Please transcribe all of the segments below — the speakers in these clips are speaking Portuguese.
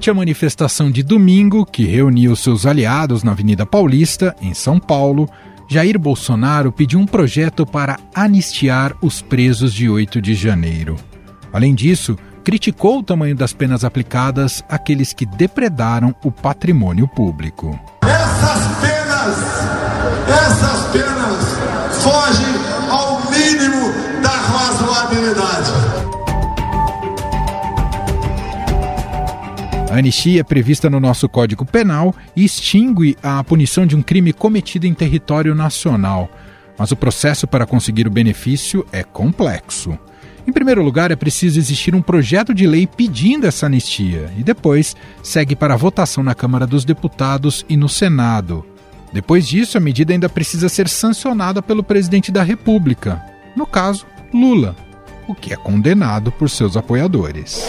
Durante a manifestação de domingo, que reuniu seus aliados na Avenida Paulista, em São Paulo, Jair Bolsonaro pediu um projeto para anistiar os presos de 8 de janeiro. Além disso, criticou o tamanho das penas aplicadas àqueles que depredaram o patrimônio público. Essas penas, essas penas fogem ao mínimo da razoabilidade. A anistia é prevista no nosso Código Penal e extingue a punição de um crime cometido em território nacional. Mas o processo para conseguir o benefício é complexo. Em primeiro lugar, é preciso existir um projeto de lei pedindo essa anistia e depois segue para a votação na Câmara dos Deputados e no Senado. Depois disso, a medida ainda precisa ser sancionada pelo presidente da República, no caso, Lula, o que é condenado por seus apoiadores.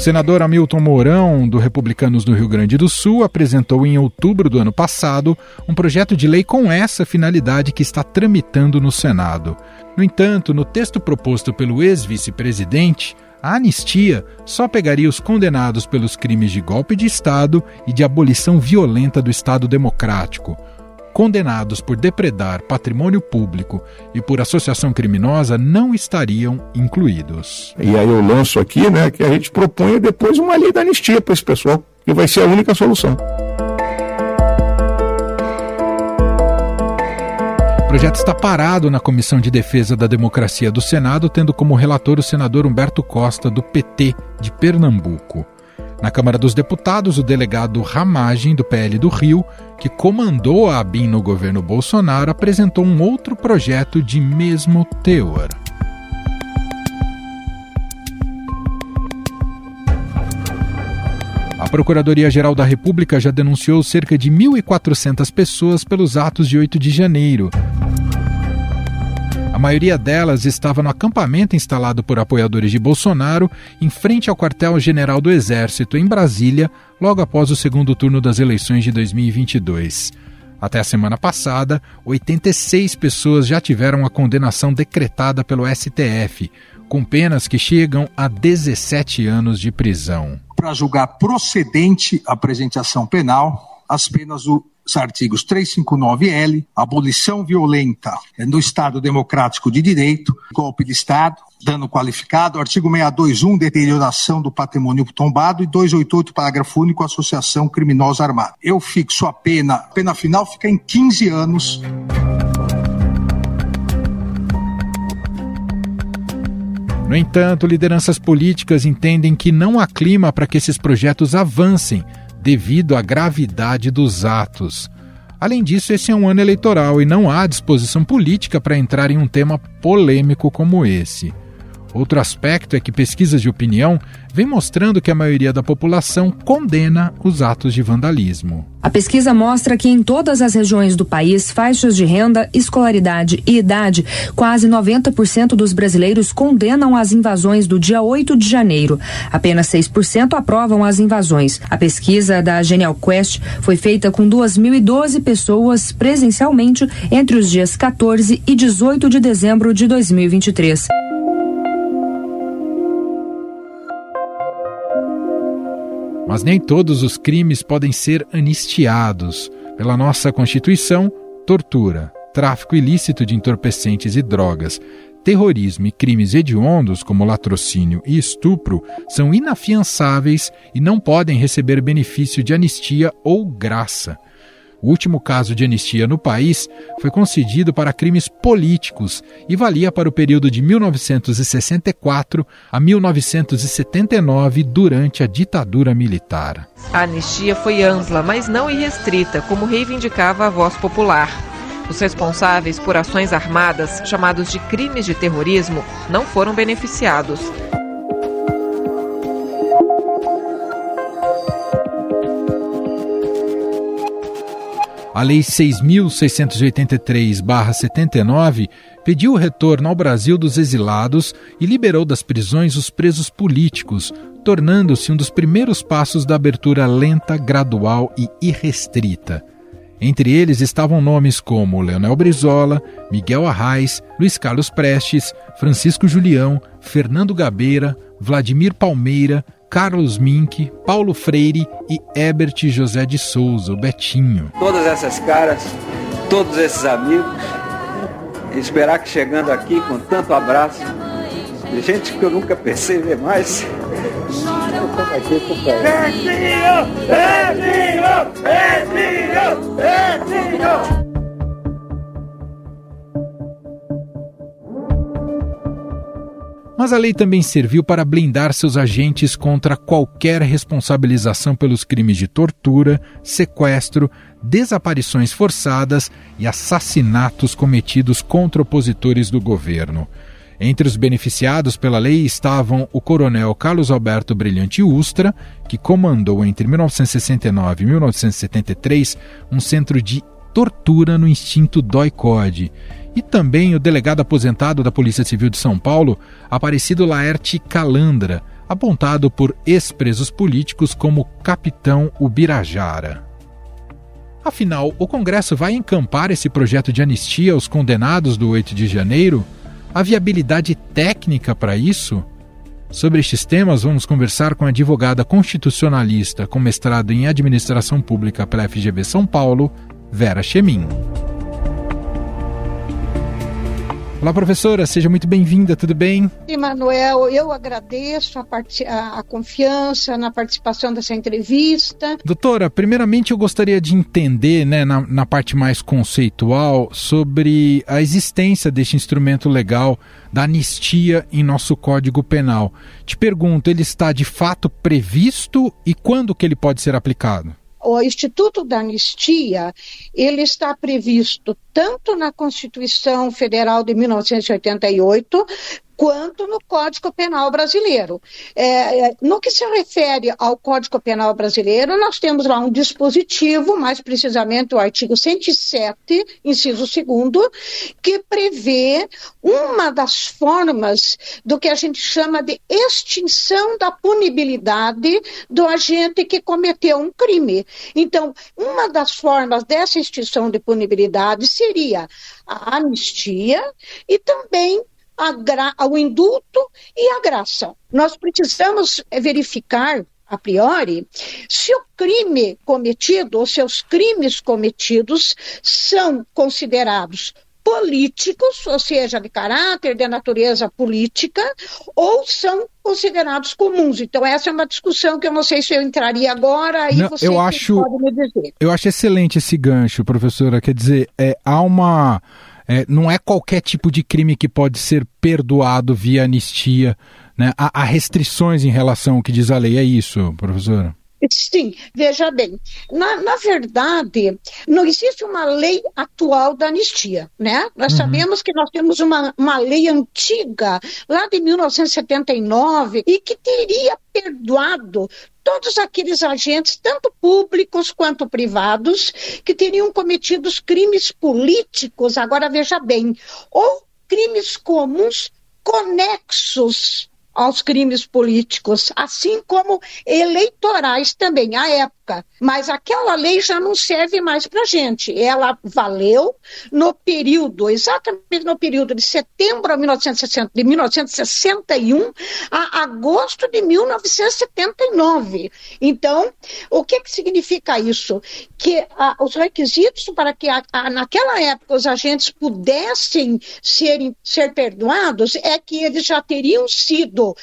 Senador Hamilton Mourão, do Republicanos do Rio Grande do Sul, apresentou em outubro do ano passado um projeto de lei com essa finalidade que está tramitando no Senado. No entanto, no texto proposto pelo ex-vice-presidente, a anistia só pegaria os condenados pelos crimes de golpe de Estado e de abolição violenta do Estado Democrático condenados por depredar patrimônio público e por associação criminosa não estariam incluídos. E aí eu lanço aqui, né, que a gente propõe depois uma lei da anistia para esse pessoal, que vai ser a única solução. O projeto está parado na Comissão de Defesa da Democracia do Senado, tendo como relator o senador Humberto Costa, do PT de Pernambuco. Na Câmara dos Deputados, o delegado Ramagem, do PL do Rio, que comandou a ABIN no governo Bolsonaro, apresentou um outro projeto de mesmo teor. A Procuradoria-Geral da República já denunciou cerca de 1.400 pessoas pelos atos de 8 de janeiro. A maioria delas estava no acampamento instalado por apoiadores de Bolsonaro em frente ao quartel-general do Exército, em Brasília, logo após o segundo turno das eleições de 2022. Até a semana passada, 86 pessoas já tiveram a condenação decretada pelo STF, com penas que chegam a 17 anos de prisão. Para julgar procedente a apresentação penal, as penas do os artigos 359L, abolição violenta no Estado Democrático de Direito, golpe de Estado, dano qualificado, artigo 621, deterioração do patrimônio tombado e 288, parágrafo único, associação criminosa armada. Eu fixo a pena, a pena final fica em 15 anos. No entanto, lideranças políticas entendem que não há clima para que esses projetos avancem devido à gravidade dos atos. Além disso, esse é um ano eleitoral e não há disposição política para entrar em um tema polêmico como esse. Outro aspecto é que pesquisas de opinião vêm mostrando que a maioria da população condena os atos de vandalismo. A pesquisa mostra que em todas as regiões do país, faixas de renda, escolaridade e idade, quase 90% dos brasileiros condenam as invasões do dia 8 de janeiro. Apenas 6% aprovam as invasões. A pesquisa da Genial Quest foi feita com 2.012 pessoas presencialmente entre os dias 14 e 18 de dezembro de 2023. Mas nem todos os crimes podem ser anistiados. Pela nossa Constituição, tortura, tráfico ilícito de entorpecentes e drogas, terrorismo e crimes hediondos, como latrocínio e estupro, são inafiançáveis e não podem receber benefício de anistia ou graça. O último caso de anistia no país foi concedido para crimes políticos e valia para o período de 1964 a 1979, durante a ditadura militar. A anistia foi ampla, mas não irrestrita, como reivindicava a voz popular. Os responsáveis por ações armadas, chamados de crimes de terrorismo, não foram beneficiados. A Lei 6.683-79 pediu o retorno ao Brasil dos exilados e liberou das prisões os presos políticos, tornando-se um dos primeiros passos da abertura lenta, gradual e irrestrita. Entre eles estavam nomes como Leonel Brizola, Miguel Arraes, Luiz Carlos Prestes, Francisco Julião, Fernando Gabeira, Vladimir Palmeira, Carlos Mink, Paulo Freire e Herbert José de Souza, o Betinho. Todas essas caras, todos esses amigos, esperar que chegando aqui com tanto abraço, de gente que eu nunca pensei ver mais. Betinho! Betinho! Betinho! Betinho! Mas a lei também serviu para blindar seus agentes contra qualquer responsabilização pelos crimes de tortura, sequestro, desaparições forçadas e assassinatos cometidos contra opositores do governo. Entre os beneficiados pela lei estavam o coronel Carlos Alberto Brilhante Ustra, que comandou entre 1969 e 1973 um centro de tortura no instinto DOI-CODE, e também o delegado aposentado da Polícia Civil de São Paulo, Aparecido Laerte Calandra, apontado por ex-presos políticos como Capitão Ubirajara. Afinal, o Congresso vai encampar esse projeto de anistia aos condenados do 8 de janeiro? A viabilidade técnica para isso? Sobre estes temas, vamos conversar com a advogada constitucionalista com mestrado em Administração Pública pela FGV São Paulo, Vera Chemin. Olá, professora, seja muito bem-vinda, tudo bem? Emanuel, eu agradeço a, a, a, confiança na participação dessa entrevista. Doutora, primeiramente eu gostaria de entender, né, na, na parte mais conceitual, sobre a existência deste instrumento legal da anistia em nosso Código Penal. Te pergunto, ele está de fato previsto e quando que ele pode ser aplicado? O Instituto da Anistia, ele está previsto tanto na Constituição Federal de 1988, quanto no Código Penal Brasileiro. É, é, no que se refere ao Código Penal Brasileiro, nós temos lá um dispositivo, mais precisamente o artigo 107, inciso 2, que prevê uma das formas do que a gente chama de extinção da punibilidade do agente que cometeu um crime. Então, uma das formas dessa extinção de punibilidade seria a anistia e também ao indulto e à graça. Nós precisamos verificar a priori, se o crime cometido ou seus crimes cometidos são considerados políticos, ou seja, de caráter, de natureza política, ou são considerados comuns. Então, essa é uma discussão que eu não sei se eu entraria agora, aí não, você eu acho, pode me dizer. Eu acho excelente esse gancho, professora. Quer dizer, é, há uma é, não é qualquer tipo de crime que pode ser perdoado via anistia. Né? Há, há restrições em relação ao que diz a lei, é isso, professora? Sim, veja bem, na, na, verdade, não existe uma lei atual da anistia, né? Nós uhum. sabemos que nós temos uma, uma lei antiga, lá de 1979, e que teria perdoado todos aqueles agentes, tanto públicos quanto privados, que teriam cometido crimes políticos, agora veja bem, ou crimes comuns conexos aos crimes políticos, assim como eleitorais também, à época. Mas aquela lei já não serve mais para gente. Ela valeu no período, exatamente no período de setembro de 1960, de 1961 a agosto de 1979. Então, o que, que significa isso? Que ah, os requisitos para que a, a, naquela época os agentes pudessem ser, ser perdoados é que eles já teriam sido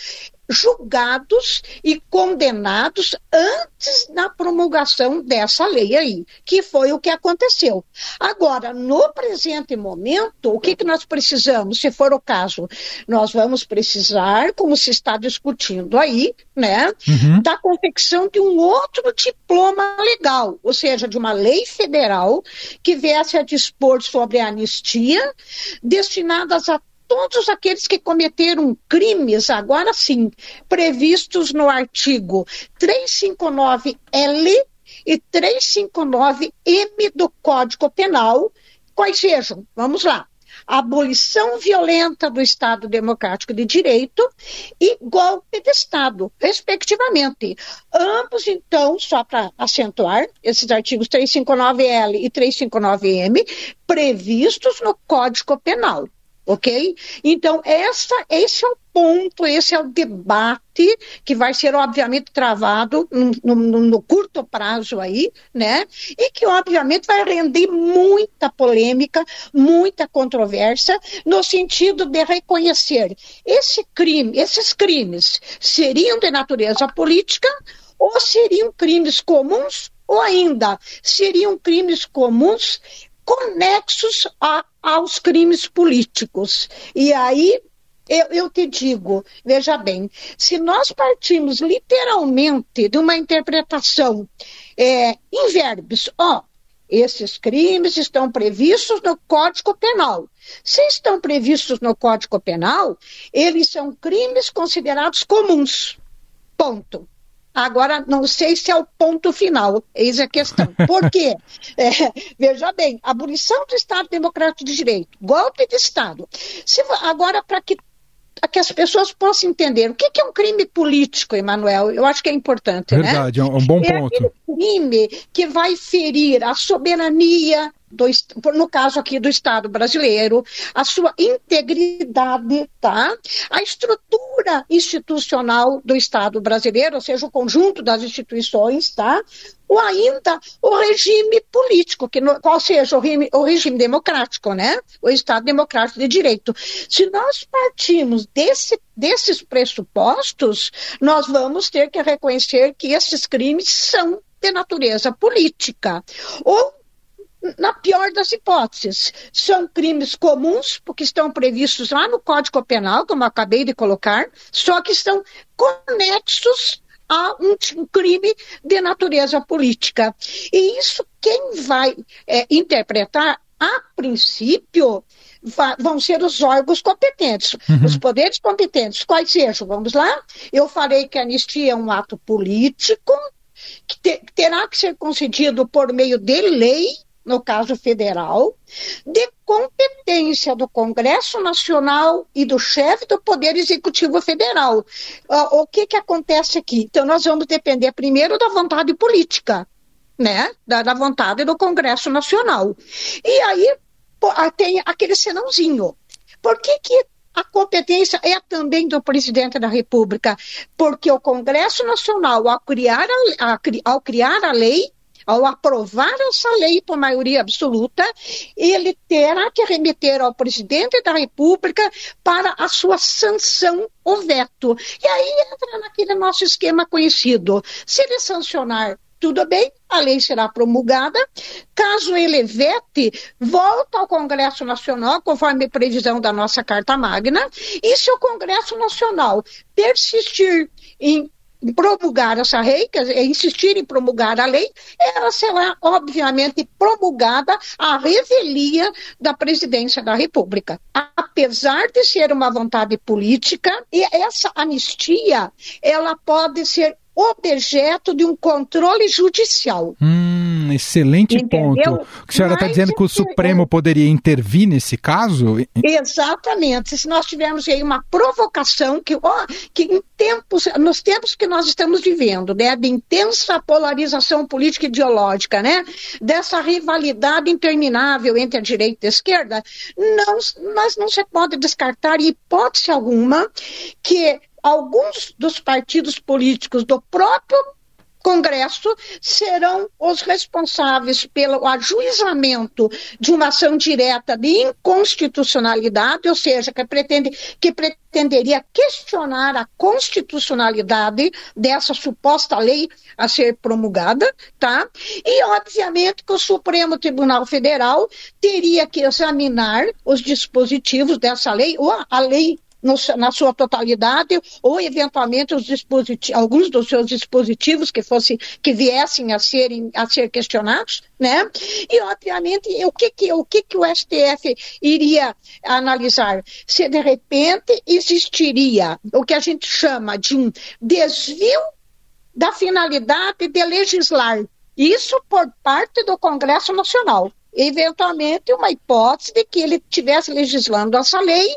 julgados e condenados antes da promulgação dessa lei aí, que foi o que aconteceu. Agora, no presente momento, o que, que nós precisamos, se for o caso? Nós vamos precisar, como se está discutindo aí, né, uhum. da confecção de um outro diploma legal, ou seja, de uma lei federal que viesse a dispor sobre a anistia destinadas a todos aqueles que cometeram crimes, agora sim, previstos no artigo 359L e 359M do Código Penal, quais sejam? Vamos lá. abolição violenta do Estado Democrático de Direito e golpe de Estado, respectivamente. Ambos, então, só para acentuar, esses artigos 359L e 359M, previstos no Código Penal ok? Então, essa, esse é o ponto, esse é o debate que vai ser, obviamente, travado no, no, no, curto prazo aí, né? E que, obviamente, vai render muita polêmica, muita controvérsia, no sentido de reconhecer esse crime, esses crimes seriam de natureza política ou seriam crimes comuns ou ainda seriam crimes comuns conexos a, aos crimes políticos. E aí eu, eu, te digo, veja bem, se nós partimos literalmente de uma interpretação é, em verbos, ó, esses crimes estão previstos no Código Penal. Se estão previstos no Código Penal, eles são crimes considerados comuns. Ponto. Agora, não sei se é o ponto final, eis a questão. Por quê? É, veja bem, abolição do Estado Democrático de Direito, golpe de Estado. Se, agora, para que, que as pessoas possam entender o que, que é um crime político, Emanuel, eu acho que é importante, Verdade, né? Verdade, é um bom é ponto. É aquele crime que vai ferir a soberania, do, no caso aqui do Estado brasileiro, a sua integridade, tá? A estrutura institucional do Estado brasileiro, ou seja, o conjunto das instituições, tá? Ou ainda o regime político, que no, qual seja o regime, o regime democrático, né? O Estado democrático de direito. Se nós partimos desse, desses pressupostos, nós vamos ter que reconhecer que esses crimes são de natureza política. Ou na pior das hipóteses, são crimes comuns, porque estão previstos lá no Código Penal, como acabei de colocar, só que estão conexos a um, crime de natureza política. E isso, quem vai é, interpretar, a princípio, vão ser os órgãos competentes, uhum. os poderes competentes, quais sejam. Vamos lá? Eu falei que a anistia é um ato político, que, te, terá que ser concedido por meio de lei no caso federal, de competência do Congresso Nacional e do chefe do Poder Executivo Federal. Uh, o que, que acontece aqui? Então, nós vamos depender primeiro da vontade política, né? Da, da vontade do Congresso Nacional. E aí ah, tem aquele senãozinho. Por que, que a competência é também do presidente da República? Porque o Congresso Nacional, ao criar a, a, ao criar a lei, ao aprovar essa lei por maioria absoluta, ele terá que remeter ao presidente da República para a sua sanção ou veto. E aí entra naquele nosso esquema conhecido. Se ele sancionar tudo bem, a lei será promulgada. Caso ele vete, volta ao Congresso Nacional, conforme previsão da nossa Carta Magna, e se o Congresso Nacional persistir em promulgar essa lei, quer dizer, insistir em promulgar a lei, ela será, obviamente, promulgada à revelia da presidência da República. Apesar de ser uma vontade política, e essa anistia, ela pode ser objeto de um controle judicial. Hum, excelente Entendeu? ponto. A senhora está dizendo que o Supremo poderia intervir nesse caso? Exatamente. Se nós tivermos aí uma provocação que, ó, que em tempos, nos tempos que nós estamos vivendo, né, de intensa polarização política e ideológica, né, dessa rivalidade interminável entre a direita e a esquerda, não, mas não se pode descartar, em hipótese alguma, que alguns dos partidos políticos do próprio Congresso serão os responsáveis pelo ajuizamento de uma ação direta de inconstitucionalidade, ou seja, que, pretende, que pretenderia questionar a constitucionalidade dessa suposta lei a ser promulgada, tá? E, obviamente, que o Supremo Tribunal Federal teria que examinar os dispositivos dessa lei, ou a lei no, na sua totalidade, ou eventualmente alguns dos seus dispositivos que fossem, que viessem a serem a ser questionados, né? E obviamente o que que o que que o STF iria analisar? Se de repente existiria o que a gente chama de um desvio da finalidade de legislar, isso por parte do Congresso Nacional eventualmente uma hipótese de que ele estivesse legislando essa lei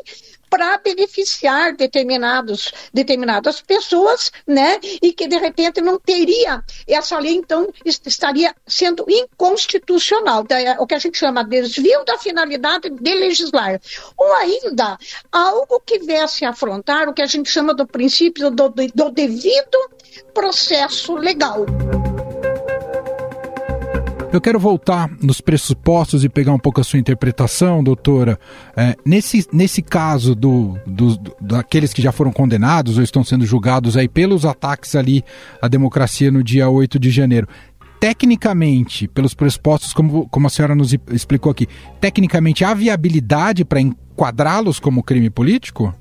para beneficiar determinados, determinadas pessoas, né? E que de repente não teria essa lei, então estaria sendo inconstitucional, é o que a gente chama de desvio da finalidade de legislar, ou ainda algo que viesse a afrontar o que a gente chama do princípio do, do devido processo legal. Eu quero voltar nos pressupostos e pegar um pouco a sua interpretação, doutora. É, nesse, nesse caso do, do, do, daqueles que já foram condenados ou estão sendo julgados aí pelos ataques ali à democracia no dia 8 de janeiro, tecnicamente, pelos pressupostos, como, como a senhora nos explicou aqui, tecnicamente há viabilidade para enquadrá-los como crime político?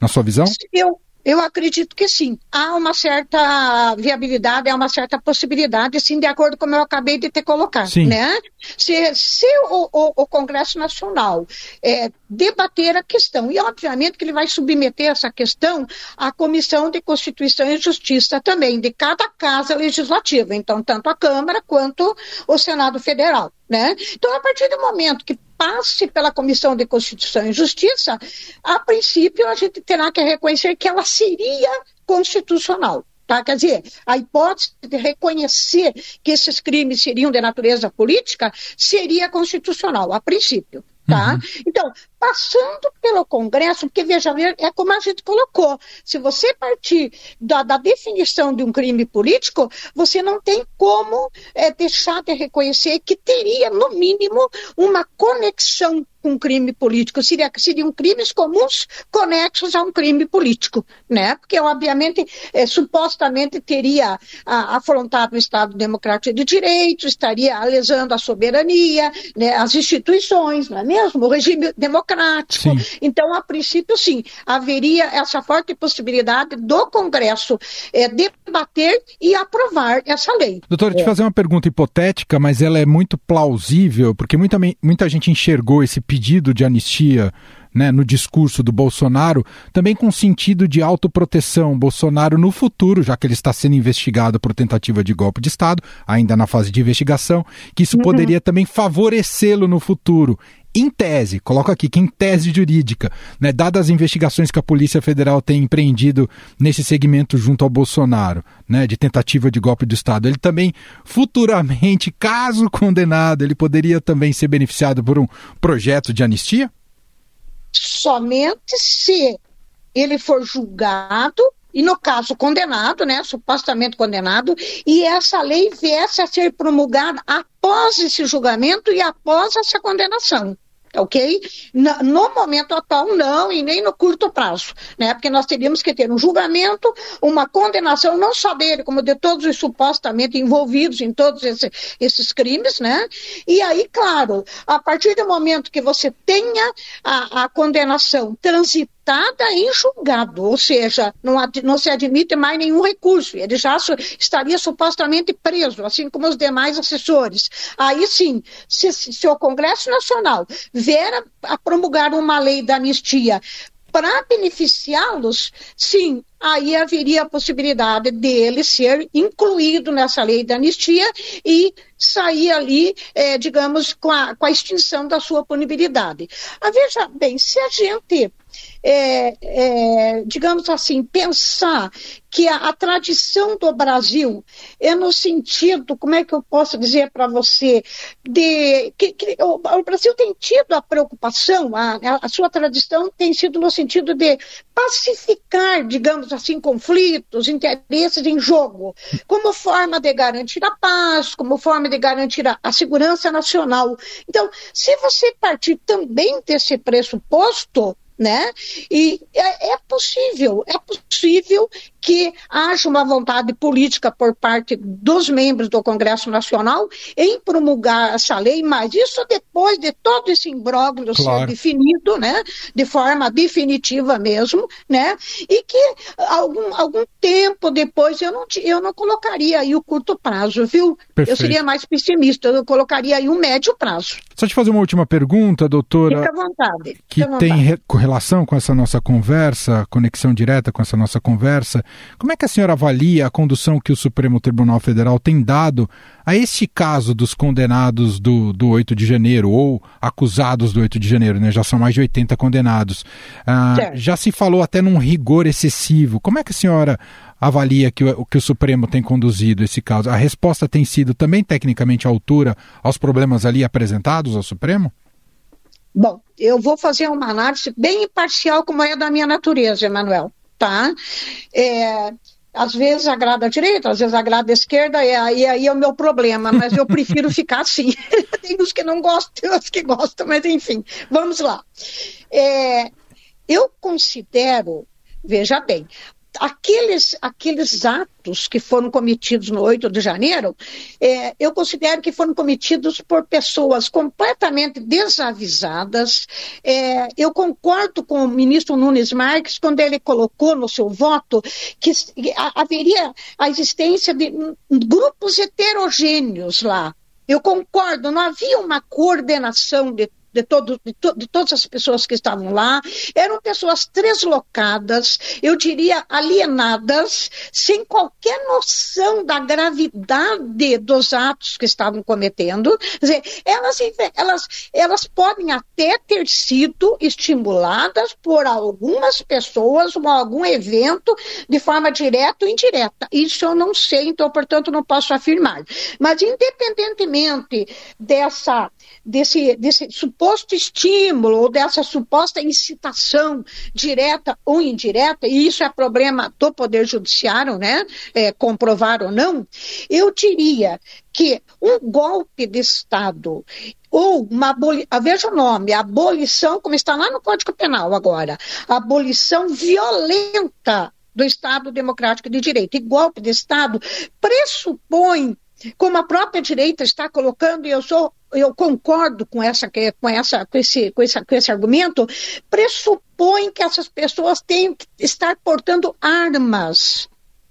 Na sua visão? Eu, eu acredito que sim. Há uma certa viabilidade, há uma certa possibilidade, sim, de acordo com o que eu acabei de ter colocado. Sim. Né? Se, se o, o, o, Congresso Nacional é, debater a questão, e obviamente que ele vai submeter essa questão à Comissão de Constituição e Justiça também, de cada casa legislativa, então, tanto a Câmara quanto o Senado Federal. Né? Então, a partir do momento que passe pela Comissão de Constituição e Justiça, a princípio a gente terá que reconhecer que ela seria constitucional. Tá? Quer dizer, a hipótese de reconhecer que esses crimes seriam de natureza política seria constitucional, a princípio. Tá? Uhum. Então, passando pelo Congresso, porque veja, é como a gente colocou, se você partir da, da definição de um crime político, você não tem como é, deixar de reconhecer que teria, no mínimo, uma conexão com um crime político. Seria, seriam crimes comuns conexos a um crime político, né? Porque, obviamente, é, supostamente teria a, afrontado o Estado Democrático de Direito, estaria lesando a soberania, né, as instituições, não é mesmo? O regime democrático democrático. Sim. Então, a princípio, sim, haveria essa forte possibilidade do Congresso é, debater e aprovar essa lei. Doutora, é. te fazer uma pergunta hipotética, mas ela é muito plausível, porque muita, muita gente enxergou esse pedido de anistia né, no discurso do Bolsonaro, também com sentido de autoproteção. Bolsonaro, no futuro, já que ele está sendo investigado por tentativa de golpe de Estado, ainda na fase de investigação, que isso uhum. poderia também favorecê-lo no futuro em tese, coloco aqui que em tese jurídica, né, dadas as investigações que a Polícia Federal tem empreendido nesse segmento junto ao Bolsonaro, né, de tentativa de golpe do Estado, ele também futuramente, caso condenado, ele poderia também ser beneficiado por um projeto de anistia? Somente se ele for julgado e no caso condenado, né, supostamente condenado, e essa lei viesse a ser promulgada após esse julgamento e após essa condenação ok? No momento atual, não, e nem no curto prazo, né? Porque nós teríamos que ter um julgamento, uma condenação, não só dele, como de todos os supostamente envolvidos em todos esse, esses crimes, né? E aí, claro, a partir do momento que você tenha a, a condenação transitada, em julgado, ou seja, não, não, se admite mais nenhum recurso, ele já su, estaria supostamente preso, assim como os demais assessores. Aí sim, se, se o Congresso Nacional vier a, a promulgar uma lei da anistia para beneficiá-los, sim, aí haveria a possibilidade dele ser incluído nessa lei da anistia e sair ali, é, digamos, com a, com a extinção da sua punibilidade. Ah, veja bem, se a gente é, é, digamos assim, pensar que a, a, tradição do Brasil é no sentido, como é que eu posso dizer para você, de que, que o, o, Brasil tem tido a preocupação, a, a, sua tradição tem sido no sentido de pacificar, digamos assim, conflitos, interesses em jogo, como forma de garantir a paz, como forma de garantir a, a segurança nacional. Então, se você partir também desse pressuposto, né? E é, é, possível, é possível que haja uma vontade política por parte dos membros do Congresso Nacional em promulgar essa lei, mas isso depois de todo esse imbróglio claro. ser definido, né? De forma definitiva mesmo, né? E que algum, algum tempo depois eu não, eu não colocaria aí o curto prazo, viu? Perfeito. Eu seria mais pessimista, eu colocaria aí o médio prazo. Só te fazer uma última pergunta, doutora. Fica à vontade. Que à tem relação com essa nossa conversa, conexão direta com essa nossa conversa. Como é que a senhora avalia a condução que o Supremo Tribunal Federal tem dado a este caso dos condenados do, do 8 de janeiro, ou acusados do 8 de janeiro, né? Já são mais de 80 condenados. Ah, já se falou até num rigor excessivo. Como é que a senhora avalia que o, que o Supremo tem conduzido esse caso? A resposta tem sido também tecnicamente à altura aos problemas ali apresentados ao Supremo? Bom, eu vou fazer uma análise bem imparcial, como é da minha natureza, Emanuel, tá? É, às vezes agrada a direita, às vezes agrada a esquerda, e aí, aí é o meu problema, mas eu prefiro ficar assim. tem uns que não gostam, tem outros que gostam, mas enfim, vamos lá. É, eu considero, veja bem, aqueles, aqueles atos que foram cometidos no 8 de janeiro, é, eu considero que foram cometidos por pessoas completamente desavisadas. É, eu concordo com o ministro Nunes Marques quando ele colocou no seu voto que haveria a existência de grupos heterogêneos lá. Eu concordo, não havia uma coordenação de de, todo, de, to, de todas as pessoas que estavam lá, eram pessoas deslocadas, eu diria alienadas, sem qualquer noção da gravidade dos atos que estavam cometendo. Dizer, elas, elas, elas podem até ter sido estimuladas por algumas pessoas ou algum evento de forma direta ou indireta. Isso eu não sei, então, portanto, não posso afirmar. Mas, independentemente dessa, desse, desse suposto suposto estímulo ou dessa suposta incitação direta ou indireta, e isso é problema do Poder Judiciário, né? É, comprovar ou não, eu diria que um golpe de Estado ou uma abolição, ah, veja o nome, abolição, como está lá no Código Penal agora, abolição violenta do Estado Democrático de Direito. E golpe de Estado pressupõe como a própria direita está colocando, e eu sou eu concordo com essa com essa com esse, com esse, com esse argumento, pressupõe que essas pessoas têm que estar portando armas.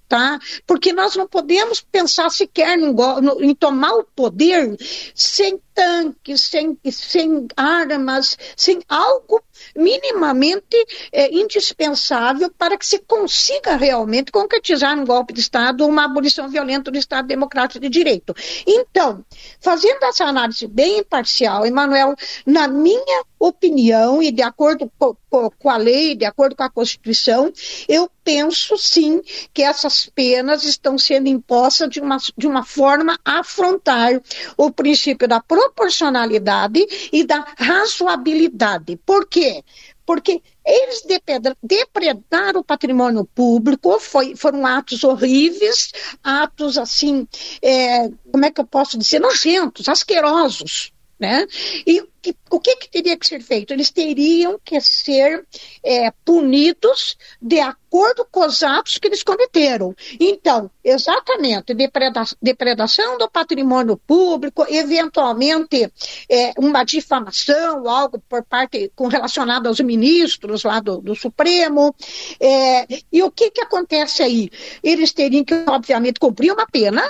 Tá? Porque nós não podemos pensar sequer no, no, em tomar o poder sem tanques, sem, sem armas, sem algo minimamente é, indispensável para que se consiga realmente concretizar um golpe de Estado ou uma abolição violenta do Estado Democrático de Direito. Então, fazendo essa análise bem imparcial, Emanuel, na minha opinião e de acordo com, com a lei, de acordo com a Constituição, eu penso sim que essas penas estão sendo impostas de uma, de uma forma a afrontar o princípio da proporcionalidade e da razoabilidade. Por quê? Porque eles depredaram o patrimônio público, foi, foram atos horríveis, atos assim, é, como é que eu posso dizer, nojentos, asquerosos. Né? E que, o que, que, teria que ser feito? Eles teriam que ser é, punidos de acordo com os atos que eles cometeram. Então, exatamente, depreda depredação do patrimônio público, eventualmente é, uma difamação, algo por parte com relacionado aos ministros lá do, do Supremo. É, e o que, que acontece aí? Eles teriam que, obviamente, cumprir uma pena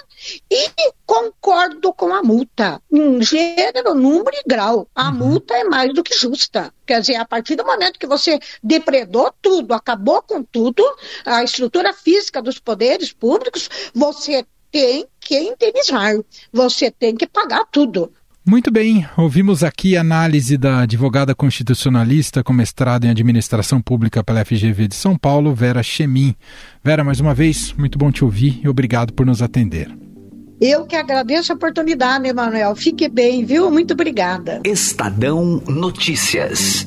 e concordo com a multa, em gênero, número e grau. A uhum. multa é mais do que justa. Quer dizer, a partir do momento que você depredou tudo, acabou com tudo, a estrutura física dos poderes públicos, você tem que indenizar, você tem que pagar tudo. Muito bem, ouvimos aqui a análise da advogada constitucionalista com mestrado em administração pública pela FGV de São Paulo, Vera Chemin. Vera, mais uma vez, muito bom te ouvir e obrigado por nos atender. Eu que agradeço a oportunidade, Emanuel. Fique bem, viu? Muito obrigada. Estadão Notícias.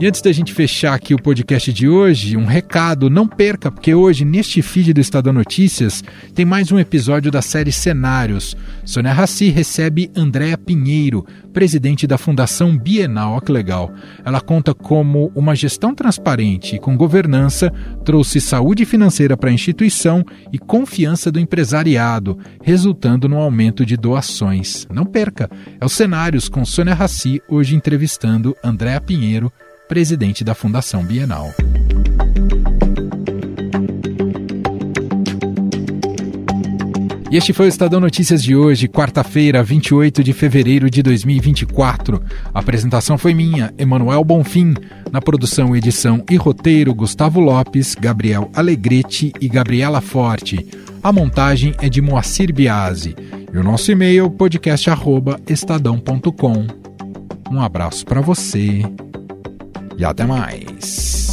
E antes da gente fechar aqui o podcast de hoje, um recado, não perca, porque hoje, neste feed do Estadão Notícias, tem mais um episódio da série Cenários. Sônia Raci recebe Andréa Pinheiro, presidente da Fundação Bienal. Olha que legal. Ela conta como uma gestão transparente e com governança trouxe saúde financeira para a instituição e confiança do empresariado, resultando no aumento de doações. Não perca, é o Cenários com Sônia Raci, hoje entrevistando Andréa Pinheiro, presidente da Fundação Bienal. E este foi o Estadão Notícias de hoje, quarta-feira, 28 de fevereiro de 2024. A apresentação foi minha, Emanuel Bonfim. Na produção, edição e roteiro, Gustavo Lopes, Gabriel Alegrete e Gabriela Forte. A montagem é de Moacir Biasi. E o nosso e-mail, podcast.estadão.com. Um abraço para você e até mais.